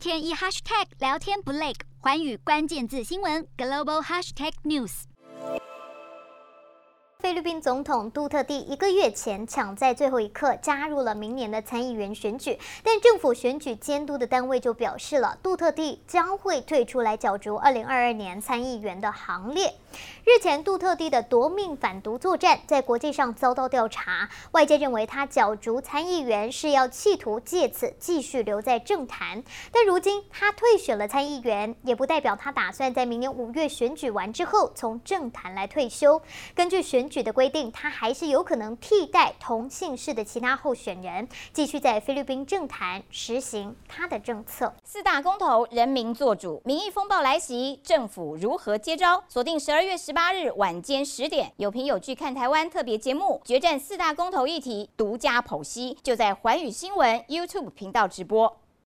天一 hashtag 聊天不累，寰宇关键字新闻 global hashtag news。菲律宾总统杜特地一个月前抢在最后一刻加入了明年的参议员选举，但政府选举监督的单位就表示了，杜特地将会退出来角逐二零二二年参议员的行列。日前，杜特地的夺命反毒作战在国际上遭到调查，外界认为他角逐参议员是要企图借此继续留在政坛。但如今他退选了参议员，也不代表他打算在明年五月选举完之后从政坛来退休。根据选举的规定，他还是有可能替代同姓氏的其他候选人，继续在菲律宾政坛实行他的政策。四大公投，人民做主，民意风暴来袭，政府如何接招？锁定十二月十十。八日晚间十点，有凭有据看台湾特别节目，决战四大公投议题，独家剖析，就在环宇新闻 YouTube 频道直播。